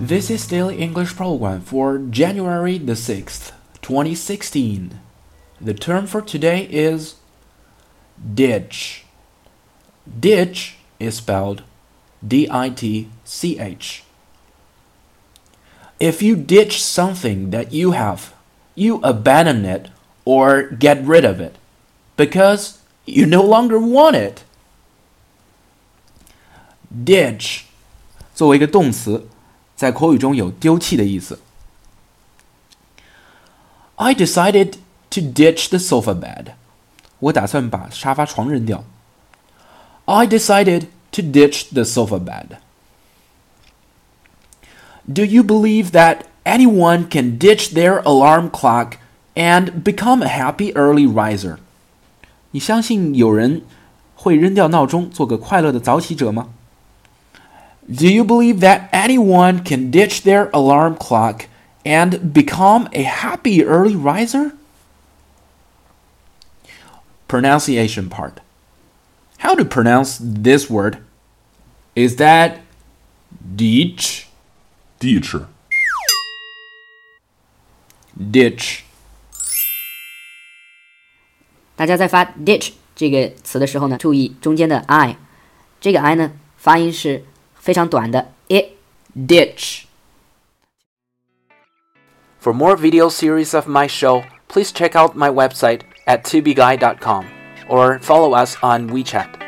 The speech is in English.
This is Daily English Program for January the 6th, 2016. The term for today is ditch. Ditch is spelled D I T C H. If you ditch something that you have, you abandon it or get rid of it because you no longer want it. Ditch 作为一个动词， 在口语中有丢弃的意思。I decided to ditch the sofa bed. 我打算把沙发床扔掉。I decided to ditch the sofa bed. Do you believe that anyone can ditch their alarm clock and become a happy early riser? 你相信有人会扔掉闹钟，做个快乐的早起者吗 ？Do you believe that anyone can ditch their alarm clock and become a happy early riser? Pronunciation part. How to pronounce this word? Is that ditch? Ditch. Ditch. 大家在发 ditch 这个词的时候呢，注意中间的 i，这个 i 呢发音是 非常短的 i ditch。For more video series of my show, please check out my website at tubeguy.com or follow us on WeChat.